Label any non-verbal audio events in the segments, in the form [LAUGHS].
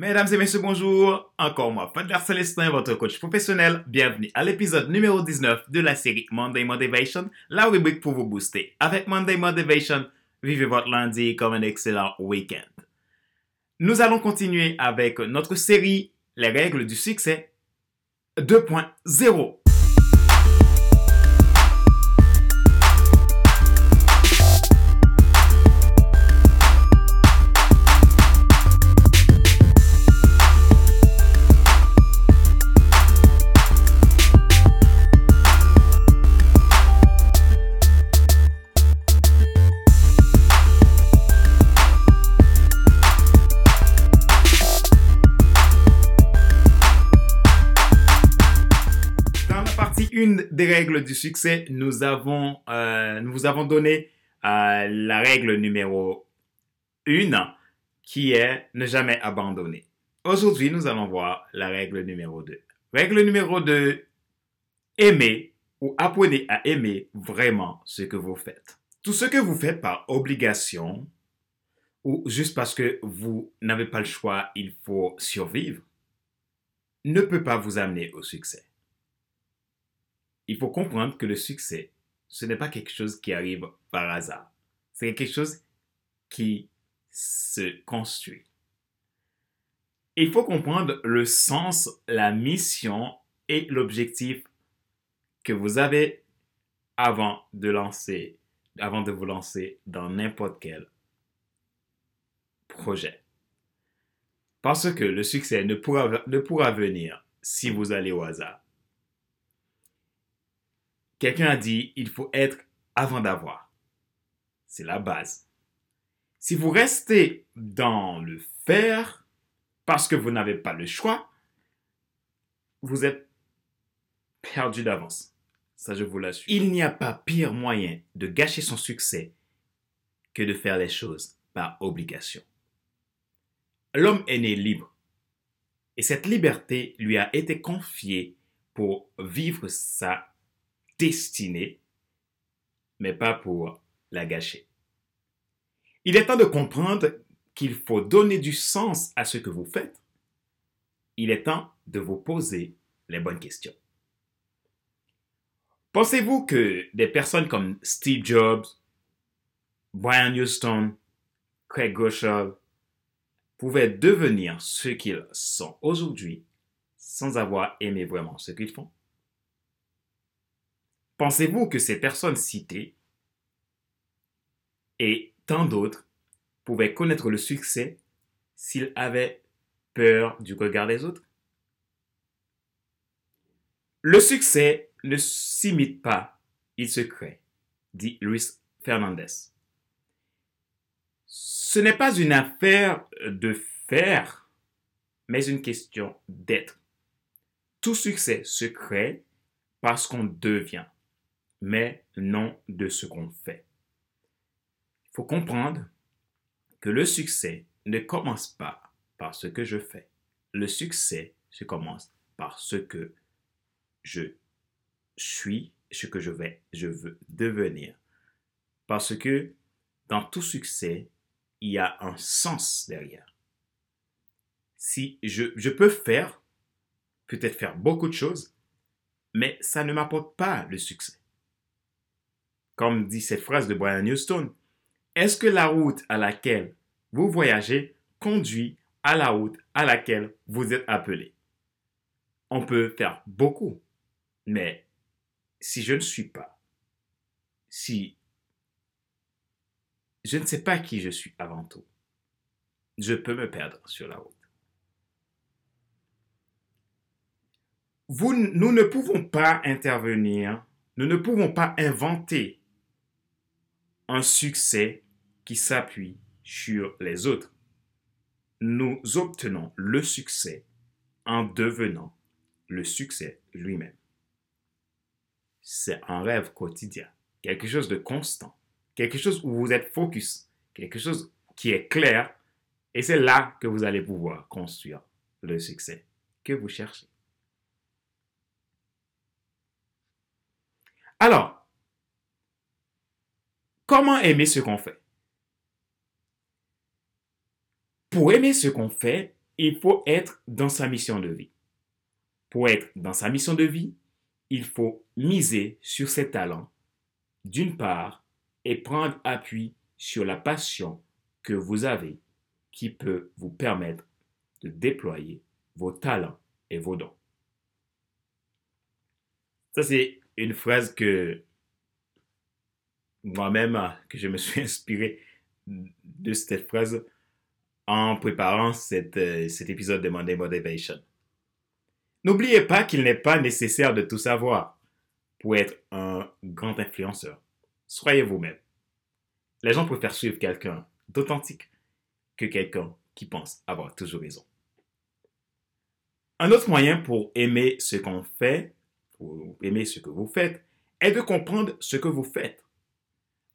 Mesdames et messieurs, bonjour. Encore moi, Fadler Célestin, votre coach professionnel. Bienvenue à l'épisode numéro 19 de la série Monday Motivation, la rubrique pour vous booster. Avec Monday Motivation, vivez votre lundi comme un excellent week-end. Nous allons continuer avec notre série Les règles du succès 2.0. des règles du succès, nous avons, euh, nous vous avons donné euh, la règle numéro 1 qui est ne jamais abandonner. Aujourd'hui, nous allons voir la règle numéro 2. Règle numéro 2, aimer ou apprenez à aimer vraiment ce que vous faites. Tout ce que vous faites par obligation ou juste parce que vous n'avez pas le choix, il faut survivre, ne peut pas vous amener au succès. Il faut comprendre que le succès, ce n'est pas quelque chose qui arrive par hasard. C'est quelque chose qui se construit. Il faut comprendre le sens, la mission et l'objectif que vous avez avant de vous lancer dans n'importe quel projet. Parce que le succès ne pourra venir si vous allez au hasard. Quelqu'un a dit, il faut être avant d'avoir. C'est la base. Si vous restez dans le faire parce que vous n'avez pas le choix, vous êtes perdu d'avance. Ça, je vous l'assure. Il n'y a pas pire moyen de gâcher son succès que de faire les choses par obligation. L'homme est né libre. Et cette liberté lui a été confiée pour vivre sa destinée, mais pas pour la gâcher. Il est temps de comprendre qu'il faut donner du sens à ce que vous faites. Il est temps de vous poser les bonnes questions. Pensez-vous que des personnes comme Steve Jobs, Brian Houston, Craig Groeschel pouvaient devenir ce qu'ils sont aujourd'hui sans avoir aimé vraiment ce qu'ils font? Pensez-vous que ces personnes citées et tant d'autres pouvaient connaître le succès s'ils avaient peur du regard des autres? Le succès ne s'imite pas, il se crée, dit Luis Fernandez. Ce n'est pas une affaire de faire, mais une question d'être. Tout succès se crée parce qu'on devient, mais non de ce qu'on fait. Il faut comprendre que le succès ne commence pas par ce que je fais. Le succès se commence par ce que je suis, ce que je vais, je veux devenir. Parce que dans tout succès, il y a un sens derrière. Si je, je peux faire, peut-être faire beaucoup de choses, mais ça ne m'apporte pas le succès. Comme dit cette phrase de Brian Houston, est-ce que la route à laquelle vous voyagez conduit à la route à laquelle vous êtes appelé? On peut faire beaucoup, mais si je ne suis pas, si je ne sais pas qui je suis avant tout, je peux me perdre sur la route. Nous ne pouvons pas intervenir, nous ne pouvons pas inventer un succès qui s'appuie sur les autres. Nous obtenons le succès en devenant le succès lui-même. C'est un rêve quotidien, quelque chose de constant, quelque chose où vous êtes focus, quelque chose qui est clair, et c'est là que vous allez pouvoir construire le succès que vous cherchez. Alors, comment aimer ce qu'on fait? Pour aimer ce qu'on fait, il faut être dans sa mission de vie. Pour être dans sa mission de vie, il faut miser sur ses talents, d'une part, et prendre appui sur la passion que vous avez qui peut vous permettre de déployer vos talents et vos dons. Ça, c'est une phrase que moi-même, que je me suis [LAUGHS] inspiré de cette phrase en préparant euh, cet épisode de Monday Motivation. N'oubliez pas qu'il n'est pas nécessaire de tout savoir pour être un grand influenceur. Soyez vous-même. Les gens préfèrent suivre quelqu'un d'authentique que quelqu'un qui pense avoir toujours raison. Un autre moyen pour aimer ce qu'on fait, ou aimer ce que vous faites, est de comprendre ce que vous faites.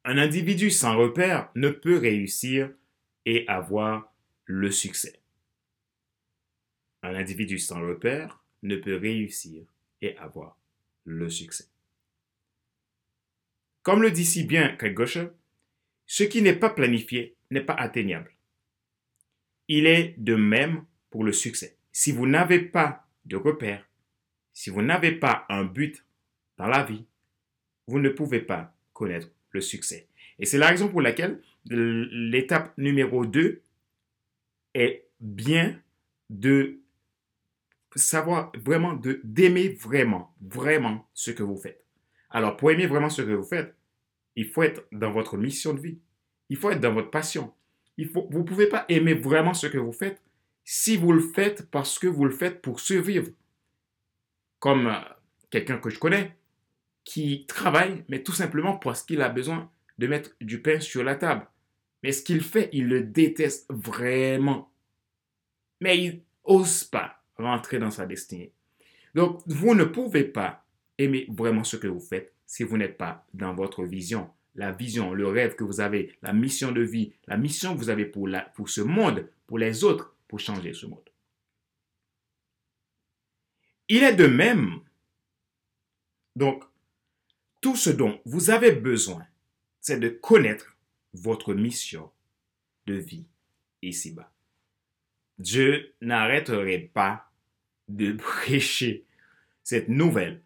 Un individu sans repère ne peut réussir et avoir le succès. Un individu sans repère ne peut réussir et avoir le succès. Comme le dit si bien Gosher, ce qui n'est pas planifié n'est pas atteignable. Il est de même pour le succès. Si vous n'avez pas de repère, si vous n'avez pas un but dans la vie, vous ne pouvez pas connaître succès. Et c'est la raison pour laquelle l'étape numéro 2 est bien de savoir vraiment, de, d'aimer vraiment, vraiment ce que vous faites. Alors, pour aimer vraiment ce que vous faites, il faut être dans votre mission de vie. Il faut être dans votre passion. Il faut, vous ne pouvez pas aimer vraiment ce que vous faites si vous le faites parce que vous le faites pour survivre. Comme euh, quelqu'un que je connais qui travaille, mais tout simplement parce qu'il a besoin de mettre du pain sur la table. Mais ce qu'il fait, il le déteste vraiment. Mais il n'ose pas rentrer dans sa destinée. Donc, vous ne pouvez pas aimer vraiment ce que vous faites si vous n'êtes pas dans votre vision. La vision, le rêve que vous avez, la mission de vie, la mission que vous avez pour, la, pour ce monde, pour les autres, pour changer ce monde. Il est de même. Donc, tout ce dont vous avez besoin, c'est de connaître votre mission de vie ici-bas. Dieu n'arrêterait pas de [LAUGHS] prêcher cette nouvelle.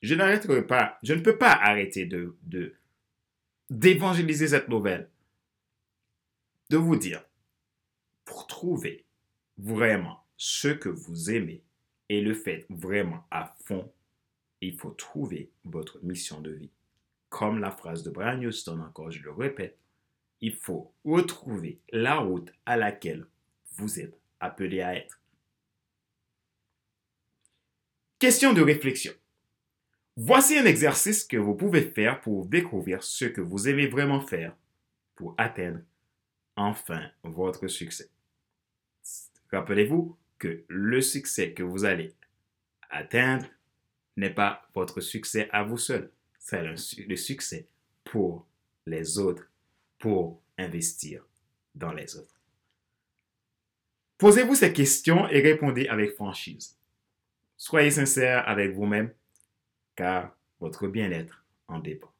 Je n'arrêterai pas, je ne peux pas arrêter de, d'évangéliser cette nouvelle. De vous dire, pour trouver vraiment ce que vous aimez et le faites vraiment à fond, il faut trouver votre mission de vie. Comme la phrase de Brian Houston, encore je le répète, il faut retrouver la route à laquelle vous êtes appelé à être. Question de réflexion. Voici un exercice que vous pouvez faire pour découvrir ce que vous aimez vraiment faire pour atteindre enfin votre succès. Rappelez-vous que le succès que vous allez atteindre n'est pas votre succès à vous seul, c'est le succès pour les autres, pour investir dans les autres. Posez-vous ces questions et répondez avec franchise. Soyez sincère avec vous-même, car votre bien-être en dépend.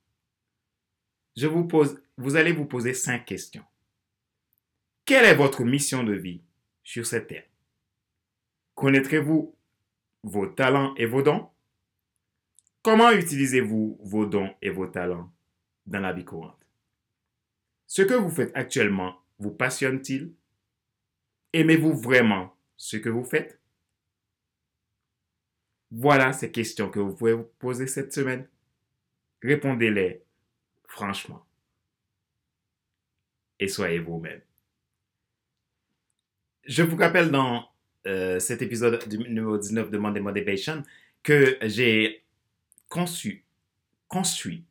Je vous pose, vous allez vous poser cinq questions. Quelle est votre mission de vie sur cette terre? Connaîtrez-vous vos talents et vos dons? Comment utilisez-vous vos dons et vos talents dans la vie courante? Ce que vous faites actuellement vous passionne-t-il? Aimez-vous vraiment ce que vous faites? Voilà ces questions que vous pouvez vous poser cette semaine. Répondez-les franchement. Et soyez vous-même. Je vous rappelle dans euh, cet épisode du numéro 19 de Monday Motivation que j'ai conçu,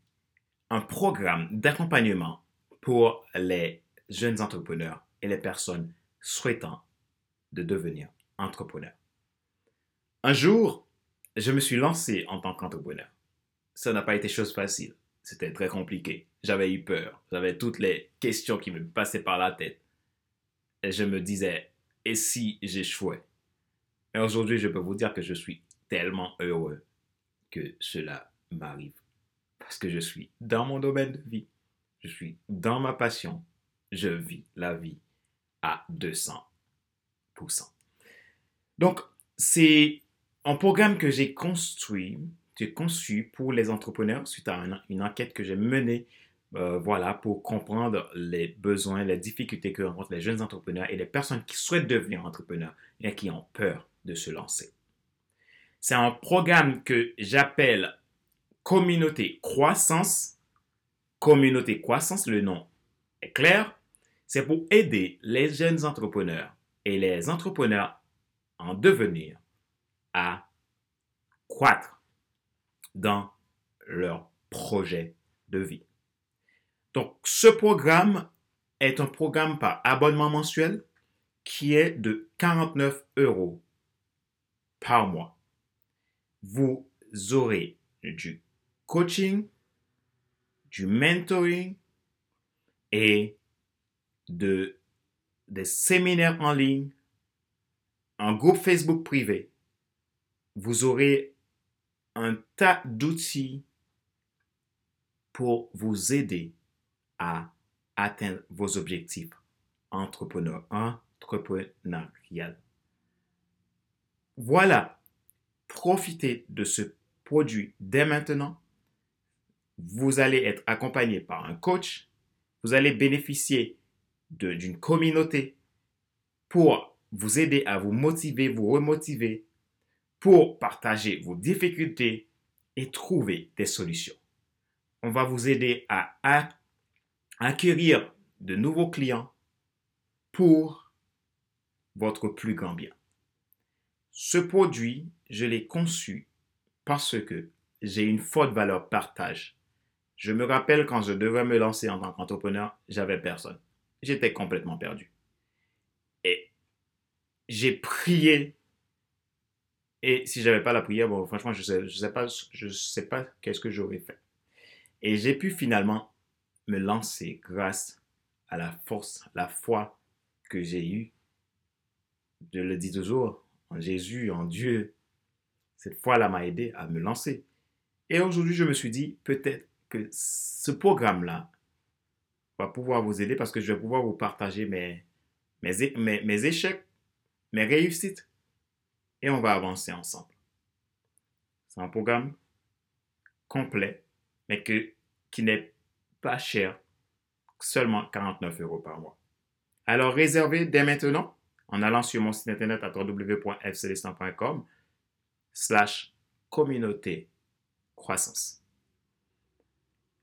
un programme d'accompagnement pour les jeunes entrepreneurs et les personnes souhaitant de devenir entrepreneur. Un jour, je me suis lancé en tant qu'entrepreneur. Ça n'a pas été chose facile. C'était très compliqué. J'avais eu peur. J'avais toutes les questions qui me passaient par la tête. Et je me disais, et si j'échouais? Et aujourd'hui, je peux vous dire que je suis tellement heureux que cela m'arrive. Parce que je suis dans mon domaine de vie. Je suis dans ma passion. Je vis la vie à 200%. Donc, c'est un programme que j'ai construit, j'ai conçu pour les entrepreneurs suite à une enquête que j'ai menée euh, voilà, pour comprendre les besoins, les difficultés que rencontrent les jeunes entrepreneurs et les personnes qui souhaitent devenir entrepreneurs et qui ont peur de se lancer. C'est un programme que j'appelle Communauté Croissance. Communauté Croissance, le nom est clair. C'est pour aider les jeunes entrepreneurs et les entrepreneurs en devenir à croître dans leur projet de vie. Donc, ce programme est un programme par abonnement mensuel qui est de 49 euros par mois. Vous aurez du coaching, du mentoring et de, des séminaires en ligne, un groupe Facebook privé. Vous aurez un tas d'outils pour vous aider à atteindre vos objectifs entrepreneur, entrepreneurial. Voilà, profitez de ce produit dès maintenant. Vous allez être accompagné par un coach. Vous allez bénéficier d'une communauté pour vous aider à vous motiver, vous remotiver, pour partager vos difficultés et trouver des solutions. On va vous aider à acquérir de nouveaux clients pour votre plus grand bien. Ce produit, je l'ai conçu parce que j'ai une forte valeur partage. Je me rappelle quand je devais me lancer en tant qu'entrepreneur, j'avais personne. J'étais complètement perdu. Et j'ai prié. Et si j'avais pas la prière, franchement, je sais, je sais pas, sais pas qu'est-ce que j'aurais fait. Et j'ai pu finalement me lancer grâce à la force, la foi que j'ai eue. Je le dis toujours, en Jésus, en Dieu. Cette foi-là m'a aidé à me lancer. Et aujourd'hui, je me suis dit, peut-être que ce programme-là va pouvoir vous aider parce que je vais pouvoir vous partager mes, mes, mes, échecs, mes réussites. Et on va avancer ensemble. C'est un programme complet, mais que, qui n'est pas cher, seulement 49 euros par mois. Alors réservez dès maintenant en allant sur mon site internet à www.fcelestin.com slash communauté croissance.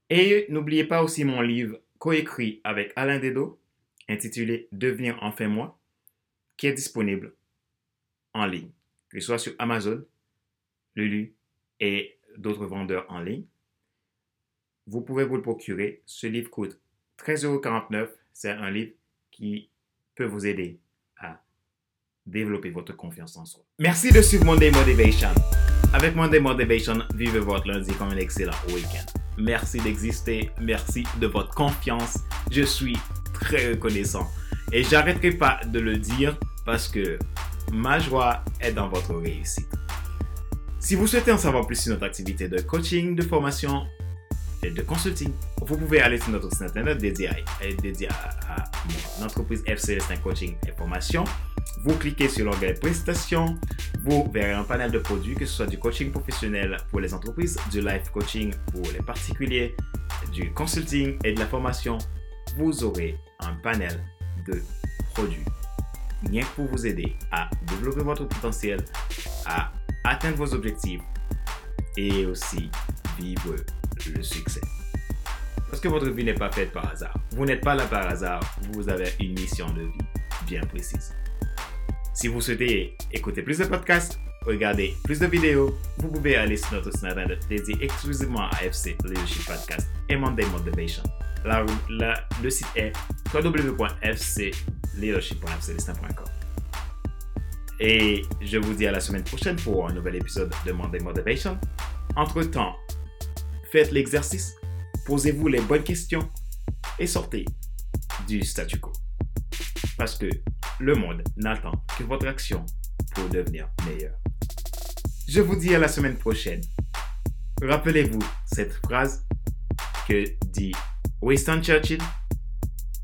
Et n'oubliez pas aussi mon livre coécrit avec Alain Dedo intitulé Devenir enfin moi qui est disponible en ligne, que ce soit sur Amazon, Lulu et d'autres vendeurs en ligne vous pouvez vous le procurer. Ce livre coûte 13,49 C'est un livre qui peut vous aider à développer votre confiance en soi. Merci de suivre Monday Motivation. Avec Monday Motivation, vivez votre lundi comme un excellent week-end. Merci d'exister. Merci de votre confiance. Je suis très reconnaissant. Et j'arrêterai pas de le dire parce que ma joie est dans votre réussite. Si vous souhaitez en savoir plus sur notre activité de coaching, de formation de consulting. Vous pouvez aller sur notre site internet dédié à, dédié à, mon entreprise FCS Coaching et Formation. Vous cliquez sur l'onglet Prestations, vous verrez un panel de produits, que ce soit du coaching professionnel pour les entreprises, du life coaching pour les particuliers, du consulting et de la formation. Vous aurez un panel de produits rien que pour vous aider à développer votre potentiel, à atteindre vos objectifs et aussi vivre le succès. Parce que votre vie n'est pas faite par hasard. Vous n'êtes pas là par hasard, vous avez une mission de vie bien précise. Si vous souhaitez écouter plus de podcasts, regarder plus de vidéos, vous pouvez aller sur notre site internet dédié exclusivement à FC Leadership Podcast et Monday Motivation. le site est www.fcleadership.fclistin.com. Et je vous dis à la semaine prochaine pour un nouvel épisode de Monday Motivation. Entre-temps, faites l'exercice, posez-vous les bonnes questions et sortez du statu quo. Parce que le monde n'attend que votre action pour devenir meilleur. Je vous dis à la semaine prochaine. Rappelez-vous cette phrase que dit Winston Churchill.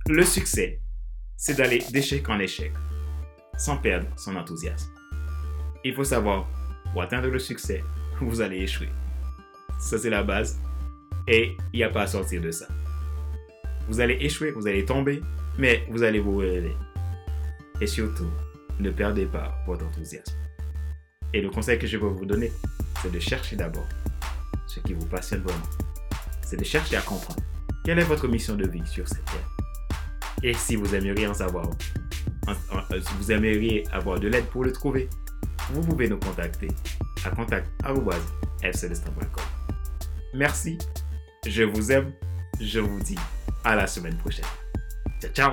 Le succès, c'est d'aller d'échec en échec sans perdre son enthousiasme. il faut savoir, pour atteindre le succès, vous allez échouer. Ça, c'est la base. Et il n'y a pas à sortir de ça. Vous allez échouer, vous allez tomber, mais vous allez vous relever. Et surtout, ne perdez pas votre enthousiasme. Et le conseil que je vais vous donner, c'est de chercher d'abord ce qui vous passionne vraiment. C'est de chercher à comprendre quelle est votre mission de vie sur cette terre. Et si vous aimeriez en savoir, si vous aimeriez avoir de l'aide pour le trouver, vous pouvez nous contacter à contact.fcelestin.com. Merci, je vous aime, je vous dis à la semaine prochaine. Ciao, ciao